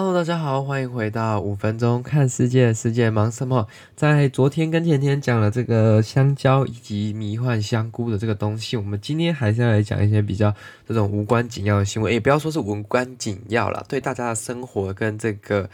Hello，大家好，欢迎回到五分钟看世界，世界忙什么？在昨天跟前天讲了这个香蕉以及迷幻香菇的这个东西，我们今天还是要来讲一些比较这种无关紧要的新闻，也不要说是无关紧要啦，对大家的生活跟这个。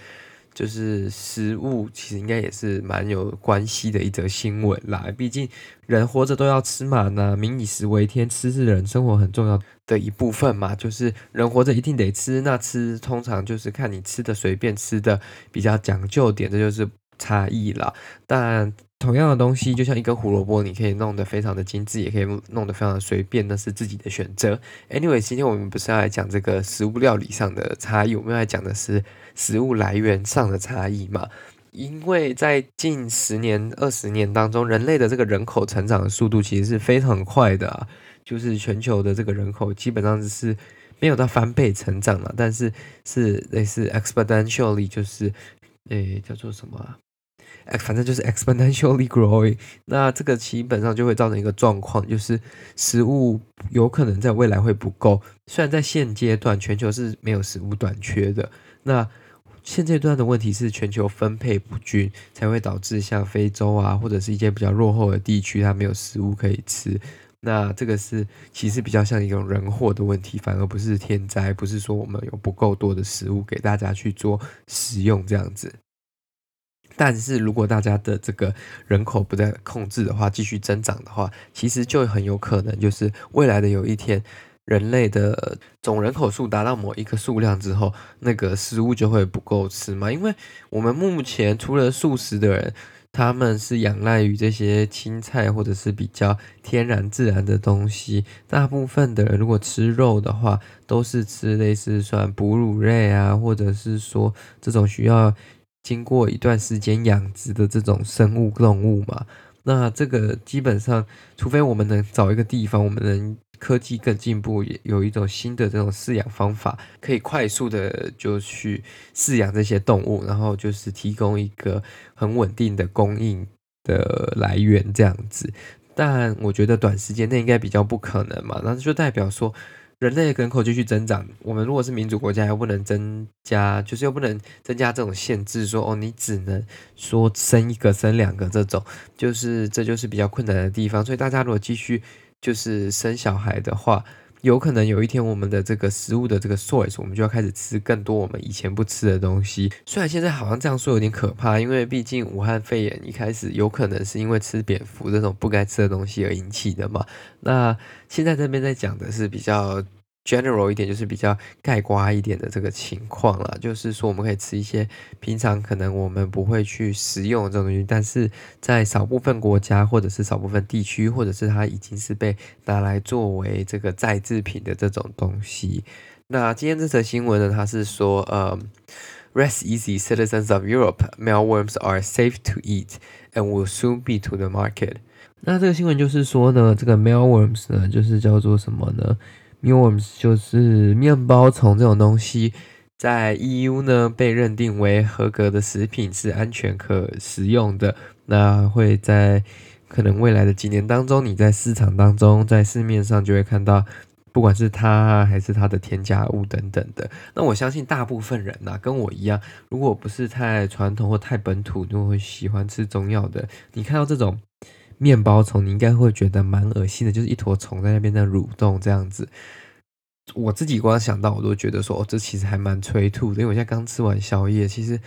就是食物，其实应该也是蛮有关系的一则新闻啦。毕竟人活着都要吃嘛，那民以食为天，吃是人生活很重要的一部分嘛。就是人活着一定得吃，那吃通常就是看你吃的随便吃的比较讲究点，这就是差异啦。但同样的东西，就像一根胡萝卜，你可以弄得非常的精致，也可以弄得非常随便，那是自己的选择。Anyway，今天我们不是要来讲这个食物料理上的差异，我们要来讲的是。食物来源上的差异嘛，因为在近十年、二十年当中，人类的这个人口成长的速度其实是非常快的，就是全球的这个人口基本上是没有到翻倍成长了，但是是类似 exponentially，就是诶叫做什么？反正就是 exponentially growing。那这个基本上就会造成一个状况，就是食物有可能在未来会不够。虽然在现阶段全球是没有食物短缺的。那现阶段的问题是全球分配不均，才会导致像非洲啊，或者是一些比较落后的地区，它没有食物可以吃。那这个是其实比较像一种人祸的问题，反而不是天灾，不是说我们有不够多的食物给大家去做食用这样子。但是如果大家的这个人口不再控制的话，继续增长的话，其实就很有可能就是未来的有一天。人类的总人口数达到某一个数量之后，那个食物就会不够吃嘛？因为我们目前除了素食的人，他们是仰赖于这些青菜或者是比较天然自然的东西。大部分的人如果吃肉的话，都是吃类似算哺乳类啊，或者是说这种需要经过一段时间养殖的这种生物动物嘛。那这个基本上，除非我们能找一个地方，我们能。科技更进步，有一种新的这种饲养方法，可以快速的就去饲养这些动物，然后就是提供一个很稳定的供应的来源这样子。但我觉得短时间内应该比较不可能嘛，那就代表说人类人口继续增长，我们如果是民主国家，又不能增加，就是又不能增加这种限制，说哦，你只能说生一个、生两个这种，就是这就是比较困难的地方。所以大家如果继续。就是生小孩的话，有可能有一天我们的这个食物的这个 source，我们就要开始吃更多我们以前不吃的东西。虽然现在好像这样说有点可怕，因为毕竟武汉肺炎一开始有可能是因为吃蝙蝠这种不该吃的东西而引起的嘛。那现在这边在讲的是比较。General 一点就是比较概括一点的这个情况了，就是说我们可以吃一些平常可能我们不会去食用的这种东西，但是在少部分国家或者是少部分地区，或者是它已经是被拿来作为这个再制品的这种东西。那今天这则新闻呢，它是说，呃，Rest easy, citizens of Europe, mealworms are safe to eat and will soon be to the market。那这个新闻就是说呢，这个 mealworms 呢，就是叫做什么呢？Mealworms 就是面包虫这种东西，在 EU 呢被认定为合格的食品，是安全可食用的。那会在可能未来的几年当中，你在市场当中，在市面上就会看到，不管是它还是它的添加物等等的。那我相信大部分人呐、跟我一样，如果不是太传统或太本土，就会喜欢吃中药的。你看到这种。面包虫，你应该会觉得蛮恶心的，就是一坨虫在那边在蠕动这样子。我自己光想到我都觉得说，哦，这其实还蛮催吐的。因为我现在刚吃完宵夜，其实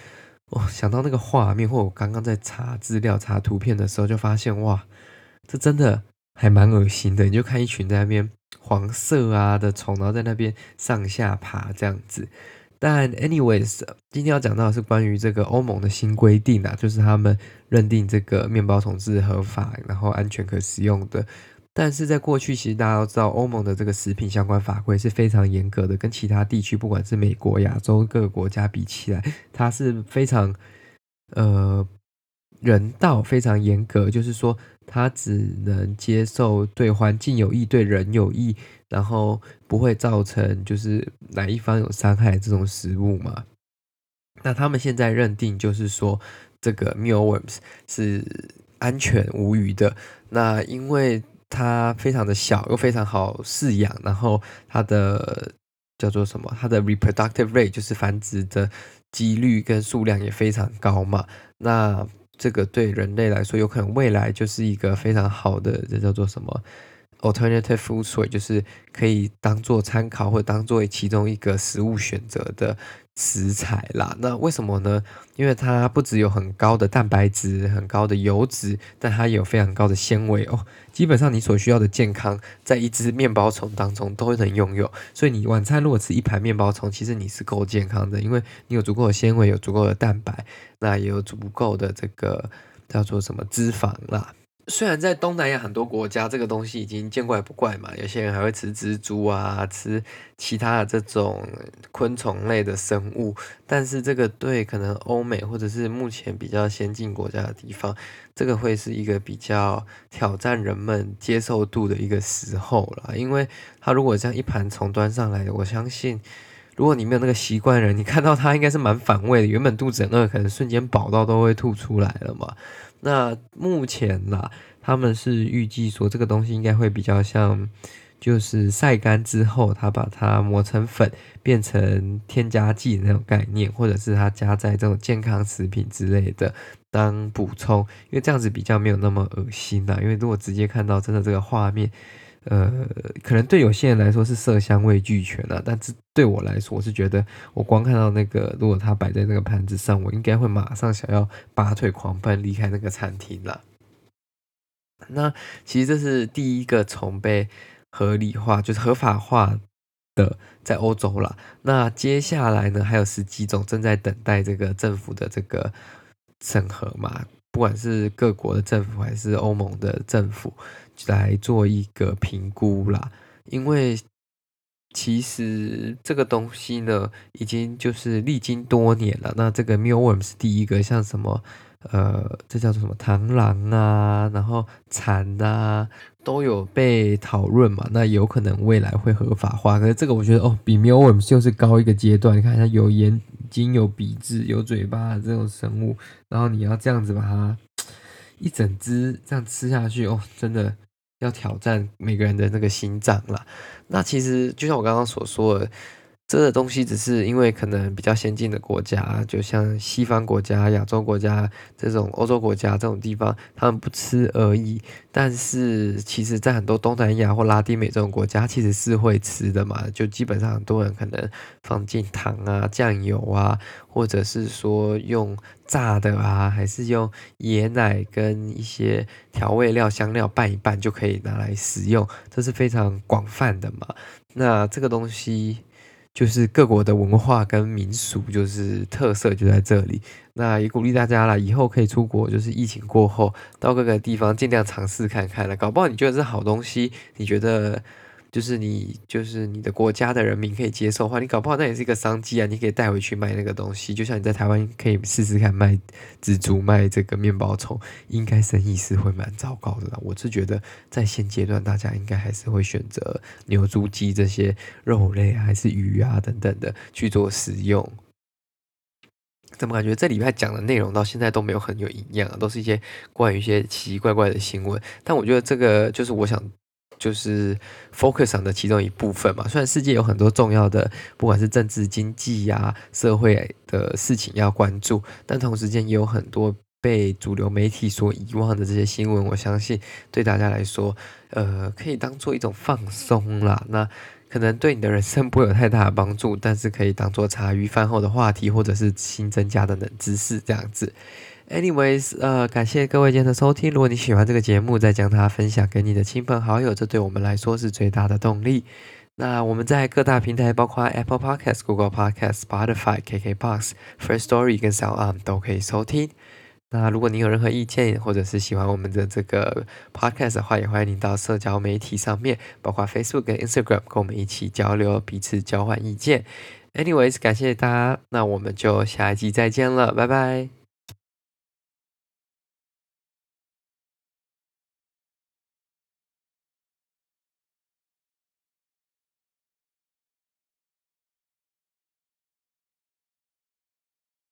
哦，想到那个画面，或我刚刚在查资料、查图片的时候，就发现哇，这真的还蛮恶心的。你就看一群在那边黄色啊的虫，然后在那边上下爬这样子。但 anyways，今天要讲到的是关于这个欧盟的新规定啊，就是他们认定这个面包虫是合法，然后安全可食用的。但是在过去，其实大家都知道，欧盟的这个食品相关法规是非常严格的，跟其他地区，不管是美国、亚洲各个国家比起来，它是非常呃人道、非常严格，就是说它只能接受对环境有益、对人有益。然后不会造成就是哪一方有伤害这种食物嘛？那他们现在认定就是说这个 mealworms 是安全无虞的。那因为它非常的小又非常好饲养，然后它的叫做什么？它的 reproductive rate 就是繁殖的几率跟数量也非常高嘛。那这个对人类来说，有可能未来就是一个非常好的，这叫做什么？Alternative food source 就是可以当做参考或者当作其中一个食物选择的食材啦。那为什么呢？因为它不只有很高的蛋白质、很高的油脂，但它也有非常高的纤维哦。基本上你所需要的健康，在一只面包虫当中都能拥有。所以你晚餐如果吃一盘面包虫，其实你是够健康的，因为你有足够的纤维，有足够的蛋白，那也有足够的这个叫做什么脂肪啦。虽然在东南亚很多国家，这个东西已经见怪不怪嘛，有些人还会吃蜘蛛啊，吃其他的这种昆虫类的生物，但是这个对可能欧美或者是目前比较先进国家的地方，这个会是一个比较挑战人们接受度的一个时候了，因为它如果这样一盘虫端上来，我相信如果你没有那个习惯人，你看到它应该是蛮反胃的，原本肚子很饿，可能瞬间饱到都会吐出来了嘛。那目前啦，他们是预计说这个东西应该会比较像，就是晒干之后，他把它磨成粉，变成添加剂那种概念，或者是它加在这种健康食品之类的当补充，因为这样子比较没有那么恶心啦。因为如果直接看到真的这个画面。呃，可能对有些人来说是色香味俱全啊，但是对我来说，我是觉得我光看到那个，如果它摆在那个盘子上，我应该会马上想要拔腿狂奔离开那个餐厅了。那其实这是第一个从被合理化，就是合法化的，在欧洲了。那接下来呢，还有十几种正在等待这个政府的这个审核嘛。不管是各国的政府还是欧盟的政府来做一个评估啦，因为其实这个东西呢，已经就是历经多年了。那这个 mealworm 是第一个，像什么呃，这叫做什么螳螂啊，然后蚕啊，都有被讨论嘛。那有可能未来会合法化，可是这个我觉得哦，比 mealworm 就是高一个阶段。你看它有眼睛有鼻子、有嘴巴这种生物，然后你要这样子把它一整只这样吃下去哦，真的要挑战每个人的那个心脏啦。那其实就像我刚刚所说的。这个东西只是因为可能比较先进的国家，就像西方国家、亚洲国家这种欧洲国家这种地方，他们不吃而已。但是其实，在很多东南亚或拉丁美这种国家，其实是会吃的嘛。就基本上很多人可能放进糖啊、酱油啊，或者是说用炸的啊，还是用椰奶跟一些调味料、香料拌一拌就可以拿来食用，这是非常广泛的嘛。那这个东西。就是各国的文化跟民俗，就是特色就在这里。那也鼓励大家了，以后可以出国，就是疫情过后到各个地方尽量尝试看看了。搞不好你觉得是好东西，你觉得。就是你，就是你的国家的人民可以接受的话，你搞不好那也是一个商机啊！你可以带回去卖那个东西，就像你在台湾可以试试看卖蜘蛛、卖这个面包虫，应该生意是会蛮糟糕的啦。我是觉得在现阶段，大家应该还是会选择牛、猪、鸡这些肉类，还是鱼啊等等的去做食用。怎么感觉这礼拜讲的内容到现在都没有很有营养啊？都是一些关于一些奇奇怪怪的新闻。但我觉得这个就是我想。就是 focus 上的其中一部分嘛。虽然世界有很多重要的，不管是政治、经济呀、社会的事情要关注，但同时间也有很多被主流媒体所遗忘的这些新闻。我相信对大家来说，呃，可以当做一种放松啦。那可能对你的人生不会有太大的帮助，但是可以当做茶余饭后的话题，或者是新增加的冷知识这样子。Anyways，呃，感谢各位今天的收听。如果你喜欢这个节目，再将它分享给你的亲朋好友，这对我们来说是最大的动力。那我们在各大平台，包括 Apple Podcast、Google Podcast、Spotify、KKBox、First Story 跟 SoundOn 都可以收听。那如果你有任何意见，或者是喜欢我们的这个 Podcast 的话，也欢迎您到社交媒体上面，包括 Facebook 跟 Instagram，跟我们一起交流，彼此交换意见。Anyways，感谢大家，那我们就下一集再见了，拜拜。